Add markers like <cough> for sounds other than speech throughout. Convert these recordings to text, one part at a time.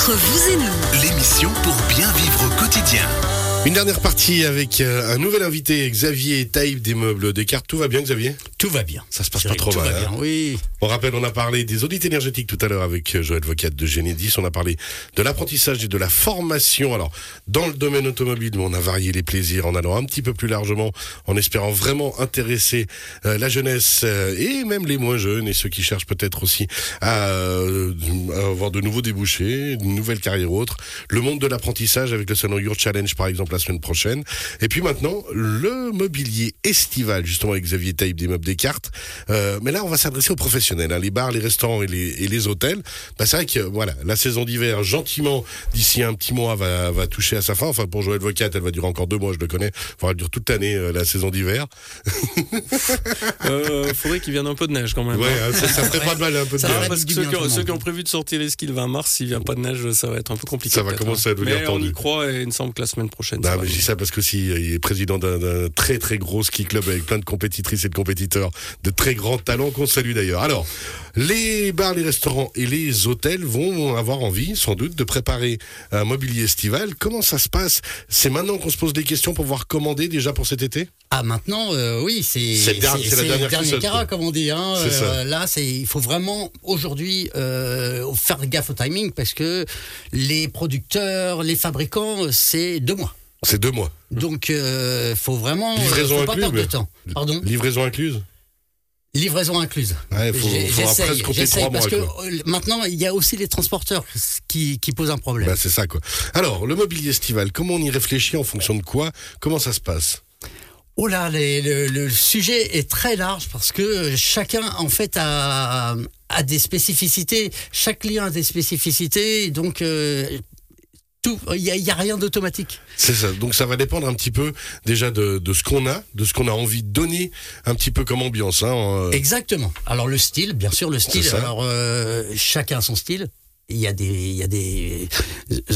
Entre vous et nous, L'émission pour bien vivre au quotidien. Une dernière partie avec euh, un nouvel invité, Xavier Taïb des meubles Descartes. Tout va bien, Xavier? Tout va bien. Ça se passe pas trop mal. hein oui. On rappelle, on a parlé des audits énergétiques tout à l'heure avec euh, Joël Vocat de Génédis. On a parlé de l'apprentissage et de la formation. Alors, dans le domaine automobile, on a varié les plaisirs en allant un petit peu plus largement, en espérant vraiment intéresser euh, la jeunesse euh, et même les moins jeunes et ceux qui cherchent peut-être aussi à, euh, à avoir de nouveaux débouchés, une nouvelle carrière ou autre. Le monde de l'apprentissage avec le salon Your Challenge, par exemple, la semaine prochaine. Et puis maintenant, le mobilier estival, justement, avec Xavier Taïb des meubles Descartes. Euh, mais là, on va s'adresser aux professionnels, hein, les bars, les restaurants et les, et les hôtels. Bah, c'est vrai que voilà, la saison d'hiver, gentiment, d'ici un petit mois, va, va toucher à sa fin. Enfin, pour Joël Vocat, elle va durer encore deux mois, je le connais. Il va durer toute l'année, euh, la saison d'hiver. <laughs> Euh, faudrait qu'il vienne un peu de neige quand même. Ouais, hein. hein, ça, ça ferait pas de mal un peu de Ça Ouais, parce que ceux qui, ont, ceux qui ont prévu de sortir les skis le 20 mars, s'il vient pas de neige, ça va être un peu compliqué. Ça va peut-être, commencer hein. à devenir Mais on tendu. y croit et il me semble que la semaine prochaine. Ça mais je dis ça parce que si il est président d'un très très gros ski club avec plein de compétitrices et de compétiteurs de très grands talents qu'on salue d'ailleurs. Alors, les bars, les restaurants et les hôtels vont avoir envie, sans doute, de préparer un mobilier estival. Comment ça se passe? C'est maintenant qu'on se pose des questions pour pouvoir commander déjà pour cet été? Ah maintenant, euh, oui, c'est C'est le dernier- dernier carat, comme on dit. Hein. Euh, là, c'est il faut vraiment aujourd'hui euh, faire gaffe au timing parce que les producteurs, les fabricants, c'est deux mois. C'est deux mois. Donc, euh, faut vraiment euh, Livraison faut pas incluse, perdre de mais- temps. Pardon. Livraison incluse Livraison incluse. Ouais, faut, J'ai- faudra J'essaye, presque compter j'essaye, trois mois. parce que quoi. euh, maintenant il y a aussi les transporteurs qui, qui posent un problème. Bah, c'est ça quoi. Alors, le mobilier estival, comment on y réfléchit en fonction de quoi? Comment ça se passe? Oh là, les- le, le sujet est très large parce que chacun en fait a, a des spécificités. Chaque client a des spécificités, donc euh, tout, il y a, a rien d'automatique. C'est ça. Donc ça va dépendre un petit peu déjà de, de ce qu'on a, de ce qu'on a envie de donner un petit peu comme ambiance. Hein, euh, Exactement. Alors le style, bien sûr le style. Alors euh, chacun son style. Il y a des il y a des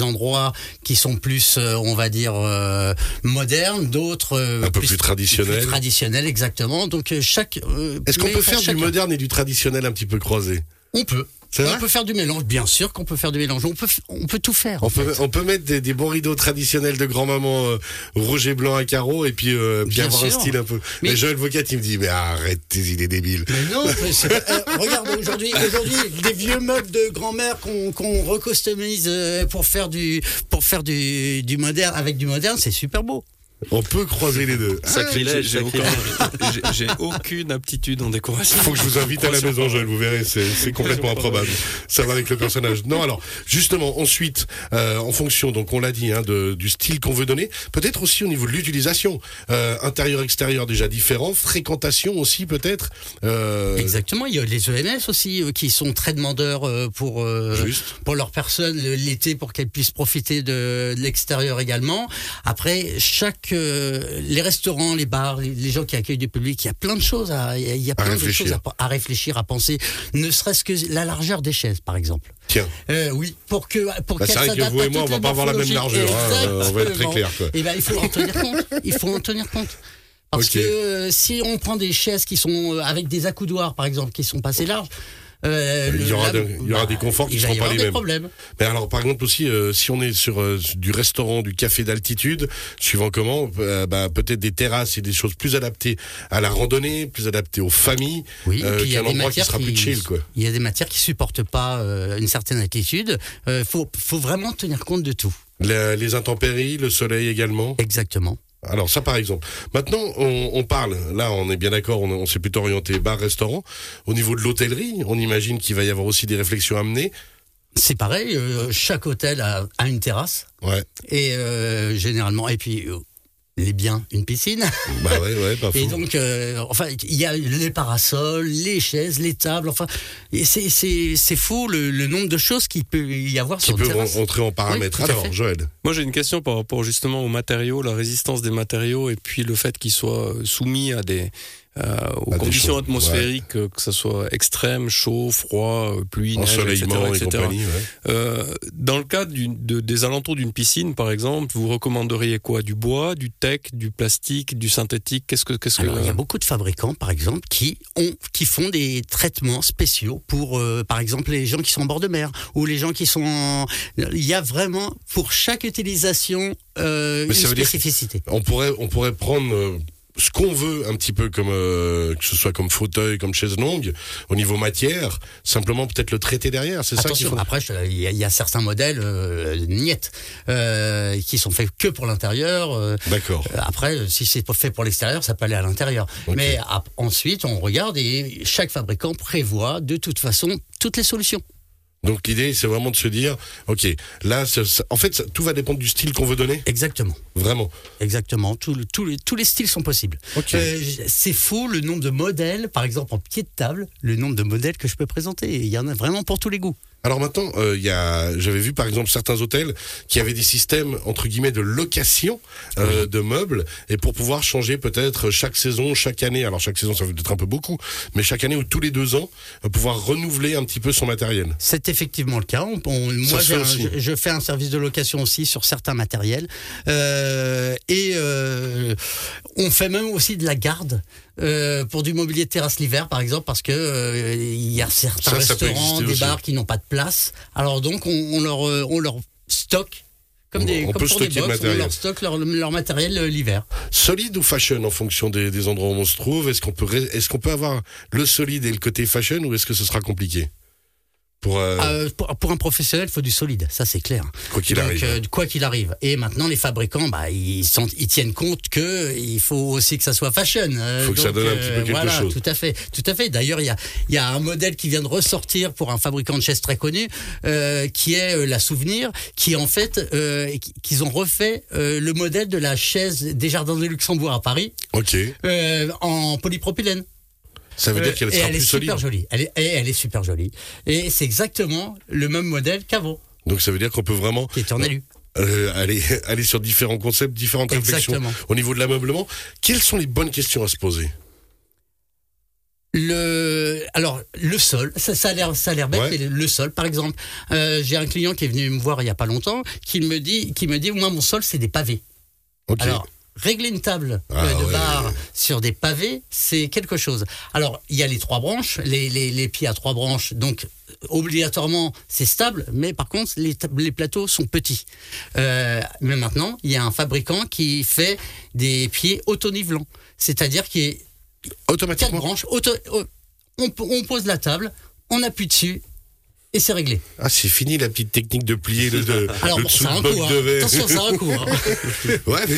endroits qui sont plus euh, on va dire euh, modernes, d'autres euh, Un peu plus traditionnels. plus traditionnels exactement. Donc euh, chaque Est-ce qu'on peut pour faire du moderne et du traditionnel un petit peu croisé? On peut. C'est vrai On peut faire du mélange, bien sûr qu'on peut faire du mélange. On peut, on peut tout faire. on peut, on peut mettre des, des bons rideaux traditionnels de grand-maman euh, rouge et blanc à carreaux et puis, euh, Bien avoir un sûr. style un peu. Mais, Mais- Joël Vocat, il me dit, mais arrête tes idées débiles. Mais non, mais c'est <laughs> euh, regarde aujourd'hui, aujourd'hui, des vieux meubles de grand-mère qu'on qu'on recustomise euh, pour faire du, pour faire du, du moderne avec du moderne, c'est super beau. On peut croiser les deux. Ah, Sacrilège, j'ai aucun- j'ai- j'ai aucune aptitude en décoration. faut que je vous invite à la maison, Joël, vous verrez, c'est complètement improbable. Ça va avec le personnage. Non, alors, justement, ensuite, euh, en fonction, donc on l'a dit, hein, de, du style qu'on veut donner, peut-être aussi au niveau de l'utilisation, euh, intérieur-extérieur déjà différent, fréquentation aussi peut-être. Euh, Exactement. Il y a les EMS aussi euh, qui sont très demandeurs euh, pour euh, pour leurs personnes l'été pour qu'elles puissent profiter de, de l'extérieur également. Après, chaque euh, les restaurants, les bars, les, gens qui accueillent du public, il y a plein de choses à il y a, plein de réfléchir. choses à, à réfléchir, à penser. Ne serait-ce que la largeur des chaises, par exemple. Tiens, Euh, oui, pour que pour Bah, c'est vrai que vous et à moi, on va pas avoir la même largeur, hein, on va être très clair, quoi. Et ben, il faut en tenir compte. Il faut en tenir compte. Parce Ok. que euh, si on prend des chaises qui sont euh, avec des accoudoirs, par exemple, qui sont pas assez larges, euh, Il y aura de- il y aura des conforts qui va seront pas les mêmes. problèmes. Mais alors, par exemple aussi, euh, si on est sur euh, du restaurant, du café d'altitude, suivant comment, euh, bah, peut-être des terrasses et des choses plus adaptées à la randonnée, plus adaptées aux familles, Oui, euh, qu'un endroit qui sera plus chill, quoi. Il y a des matières qui supportent pas euh, une certaine altitude. Il faut, faut vraiment tenir compte de tout. La- les intempéries, le soleil également. Exactement. Alors ça, par exemple. Maintenant, on, on parle. Là, on est bien d'accord. On, on s'est plutôt orienté bar-restaurant. Au niveau de l'hôtellerie, on imagine qu'il va y avoir aussi des réflexions à mener. C'est pareil, euh, chaque hôtel a, a une terrasse. Ouais. Et euh, généralement, et puis euh, les biens, une piscine. Bah ouais, ouais, pas <laughs> Et faux. donc, euh, enfin, il y a les parasols, les chaises, les tables, enfin, et c'est, fou le, le nombre de choses qu'il peut y avoir Qui sur peut terrasse. rentrer en paramètres. Oui, Alors. Joël. Moi, j'ai une question par rapport justement aux matériaux, la résistance des matériaux et puis le fait qu'ils soient soumis à des, aux Ah, des conditions chauds, atmosphériques, euh, que ce soit extrême, chaud, froid, euh, pluie, neige, etc. ensoleillement et etc. compagnie. ouais. Euh, dans le cadre d'une- de- des alentours d'une piscine, par exemple, vous recommanderiez quoi? Du bois, du tech, du plastique, du synthétique? Qu'est-ce que, qu'est-ce que Alors, il y a beaucoup de fabricants, par exemple, qui ont, qui font des traitements spéciaux pour, euh, par exemple, les gens qui sont en bord de mer ou les gens qui sont. en- Il y a vraiment pour chaque utilisation euh, une spécificité. On pourrait, on pourrait prendre euh, ce qu'on veut un petit peu comme euh, que ce soit comme fauteuil, comme chaise longue, au niveau matière, simplement peut-être le traiter derrière. C'est ça qu'il Attention, faut. après, il y, y a certains modèles euh, niettes euh, qui sont faits que pour l'intérieur. euh, D'accord. Après, euh, si c'est fait pour l'extérieur, ça peut aller à l'intérieur. Ok. Mais ensuite, on regarde et chaque fabricant prévoit de toute façon toutes les solutions. Donc l'idée, c'est vraiment de se dire, ok, là, ça- ça- en fait, ça- tout va dépendre du style qu'on veut donner, Exactement. vraiment. Exactement, Tout le- tous les, styles sont possibles. Ok. Euh, c'est fou le nombre de modèles, par exemple en pied de table, le nombre de modèles que je peux présenter. Il y en a vraiment pour tous les goûts. Alors maintenant, euh, il y a, j'avais vu par exemple certains hôtels qui avaient des systèmes entre guillemets de location euh, de meubles et pour pouvoir changer peut-être chaque saison, chaque année. Alors chaque saison, ça fait peut-être un peu beaucoup, mais chaque année ou tous les deux ans, euh, pouvoir renouveler un petit peu son matériel. C'est effectivement le cas. On- on- moi, fait un- je, je fais un service de location aussi sur certains matériels. Euh, et euh, on fait même aussi de la garde euh, pour du mobilier de terrasse l'hiver, par exemple, parce que euh, il y a certains Ça, ça restaurants, exister des aussi. bars qui n'ont pas de place. Alors donc, on, on leur, euh, on leur stocke. Comme, On- des, on comme peut pour des stocker le box, on matériel. leur stocke leur, leur matériel euh, l'hiver. Solide ou fashion en fonction des, des endroits où on se trouve? Est-ce qu'on peut, est-ce qu'on peut avoir le solide et le côté fashion ou est-ce que ce sera compliqué? Pour euh, Euh, pour, pour un professionnel, il faut du solide, ça c'est clair. quoi qu'il Donc, arrive euh, quoi qu'il arrive. Et maintenant, les fabricants, bah, ils, sont, ils tiennent compte que il faut aussi que ça soit fashion. Il Faut que ça donne un petit peu quelque voilà, chose. Tout à fait, tout à fait. D'ailleurs, il y a, y a un modèle qui vient de ressortir pour un fabricant de chaises très connu, euh, qui est euh, la Souvenir, qui en fait, euh, qui- qu'ils ont refait euh, le modèle de la chaise des Jardins de Luxembourg à Paris Ok. euh, en polypropylène. Ça veut dire qu'elle Euh, sera elle est plus solide. super jolie. Elle est, elle est super jolie. Et c'est exactement le même modèle qu'avant, Donc ça veut dire qu'on peut vraiment qui était en alu. euh, aller, <laughs> aller sur différents concepts, différentes réflexions Exactement. au niveau de l'ameublement. Quelles sont les bonnes questions à se poser? Le, alors le sol, ça, ça a l'air, ça a l'air bête, Ouais. mais le, sol, par exemple, euh, j'ai un client qui est venu me voir il y a pas longtemps, qui me dit, qui me dit, moi mon sol c'est des pavés. Ok. Alors régler une table Ah, euh, de ouais. bar sur des pavés, c'est quelque chose. Alors il y a les trois branches, les, les, les pieds à trois branches, donc obligatoirement c'est stable, mais par contre les, les plateaux sont petits. Euh, mais maintenant il y a un fabricant qui fait des pieds autonivelants, c'est-à-dire qui est quatre Automatiquement. branches. auto- oh, on, on pose la table, on appuie dessus et c'est réglé. Ah, c'est fini la petite technique de plier le, de, <laughs> Alors le bon, dessous de un coût. hein. de verre. Attention, ça a un coût. hein. <laughs> ouais, mais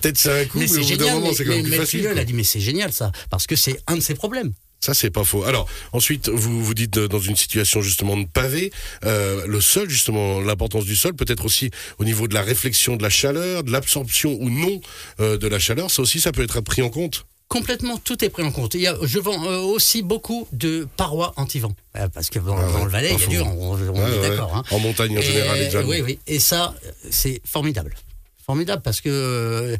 peut-être ça a un coup, mais, mais au bout d'un moment, c'est quand même mais- plus mais le facile. a dit mais c'est génial ça parce que c'est un de ses problèmes. Ça, c'est pas faux. Alors, ensuite, vous vous dites euh, dans une situation justement de pavé, euh, le sol, justement, l'importance du sol, peut-être aussi au niveau de la réflexion de la chaleur, de l'absorption ou non euh, de la chaleur, ça aussi, ça peut être pris en compte. Complètement, tout est pris en compte. Il y a, je vends euh, aussi beaucoup de parois anti-vent. Euh, parce que dans, Ah ouais, dans le Valais, il y a du vent, on, on Ouais, est ouais. d'accord. hein. En montagne en Et, général, également. Oui, oui. Et ça, c'est formidable. Formidable parce que euh,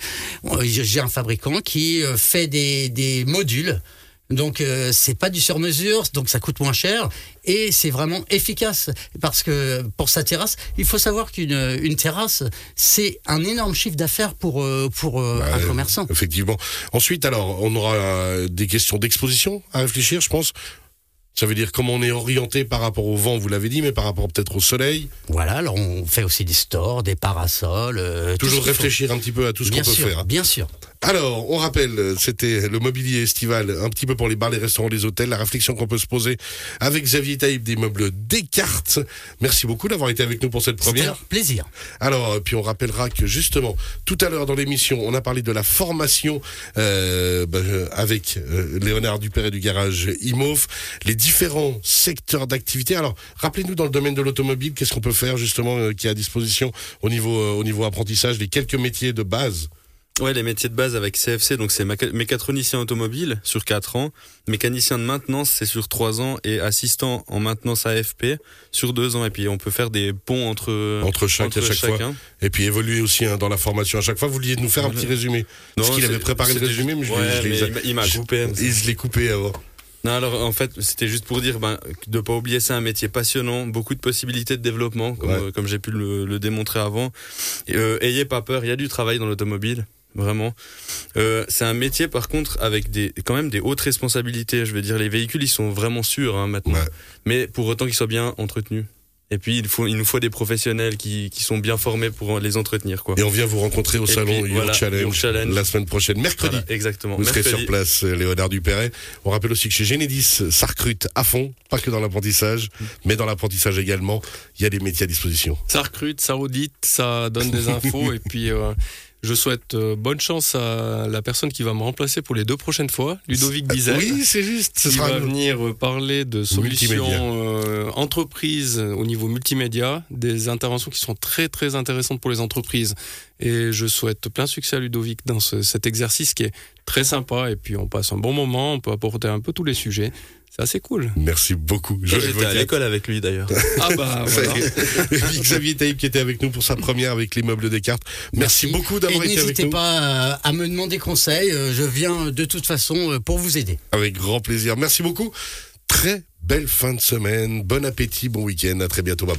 j'ai un fabricant qui euh, fait des, des modules. Donc euh, c'est pas du sur-mesure, donc ça coûte moins cher et c'est vraiment efficace parce que pour sa terrasse, il faut savoir qu'une une terrasse c'est un énorme chiffre d'affaires pour euh, pour euh, un Ouais, commerçant. Effectivement. Ensuite, alors, on aura euh, des questions d'exposition à réfléchir, je pense. Ça veut dire comment on est orienté par rapport au vent, vous l'avez dit, mais par rapport peut-être au soleil. Voilà, alors on fait aussi des stores, des parasols. euh, Toujours qu'il faut. réfléchir un petit peu à tout ce qu'on peut faire. hein. bien sûr. Alors, on rappelle, c'était le mobilier estival, un petit peu pour les bars, les restaurants, les hôtels, la réflexion qu'on peut se poser avec Xavier Taïb des meubles Descartes. Merci beaucoup d'avoir été avec nous pour cette première. un plaisir. Alors, euh, puis on rappellera que justement, tout à l'heure dans l'émission, on a parlé de la formation euh, bah, euh, avec euh, Léonard Dupère et du garage IMOF, les différents secteurs d'activité. Alors, rappelez-nous dans le domaine de l'automobile, qu'est-ce qu'on peut faire justement euh, qui est à disposition au niveau, euh, au niveau apprentissage, les quelques métiers de base? Ouais, les métiers de base avec CFC, donc c'est méca- mécatronicien automobile sur 4 ans, mécanicien de maintenance c'est sur 3 ans et assistant en maintenance AFP sur 2 ans. Et puis on peut faire des ponts entre, Entre chaque à chaque fois. chacun. Et puis évoluer aussi hein, dans la formation. À chaque fois, vous vouliez nous faire un petit résumé. Parce Non, qu'il avait préparé le résumé, mais je Ouais, je l'ai- il m'a- il je- coupé. Je l'ai coupé avant. Non, alors en fait, c'était juste pour dire ben, de pas oublier, c'est un métier passionnant, beaucoup de possibilités de développement, comme, Ouais. euh, comme j'ai pu le, le démontrer avant. Et, euh, ayez pas peur, il y a du travail dans l'automobile, vraiment. Euh, c'est un métier par contre avec des quand même des hautes responsabilités. Je veux dire, les véhicules, ils sont vraiment sûrs hein, maintenant, Ouais. mais pour autant qu'ils soient bien entretenus. Et puis il faut, il nous faut des professionnels qui, qui sont bien formés pour les entretenir, quoi. Et on vient vous rencontrer au Et salon puis, Your, voilà, Challenge, Your Challenge. la semaine prochaine, mercredi. Voilà, exactement. Vous serez Mercredi. sur place, euh, Léonard Dupéret. On rappelle aussi que chez Génédis, ça recrute à fond, pas que dans l'apprentissage, mais dans l'apprentissage également. Il y a des métiers à disposition. Ça recrute, ça audite, ça donne des <laughs> infos et puis euh, je souhaite euh, bonne chance à la personne qui va me remplacer pour les deux prochaines fois, Ludovic Bizel. Oui, c'est juste. Ce qui sera va venir euh, parler de solutions euh, entreprises au niveau multimédia, des interventions qui sont très très intéressantes pour les entreprises. Et je souhaite plein succès à Ludovic dans ce- cet exercice qui est très sympa. Et puis on passe un bon moment, on peut apporter un peu tous les sujets. C'est assez cool. Merci beaucoup. J'étais à l'école avec lui d'ailleurs. Ah bah voilà. <laughs> Et puis Xavier Taïb qui était avec nous pour sa première avec l'immeuble Descartes. Merci, beaucoup Et d'avoir été avec n'hésitez nous. pas à, me demander conseil. euh, Je viens de toute façon euh, pour vous aider. Avec grand plaisir. Merci beaucoup. Très belle fin de semaine. Bon appétit, bon week-end. À très bientôt. Bye.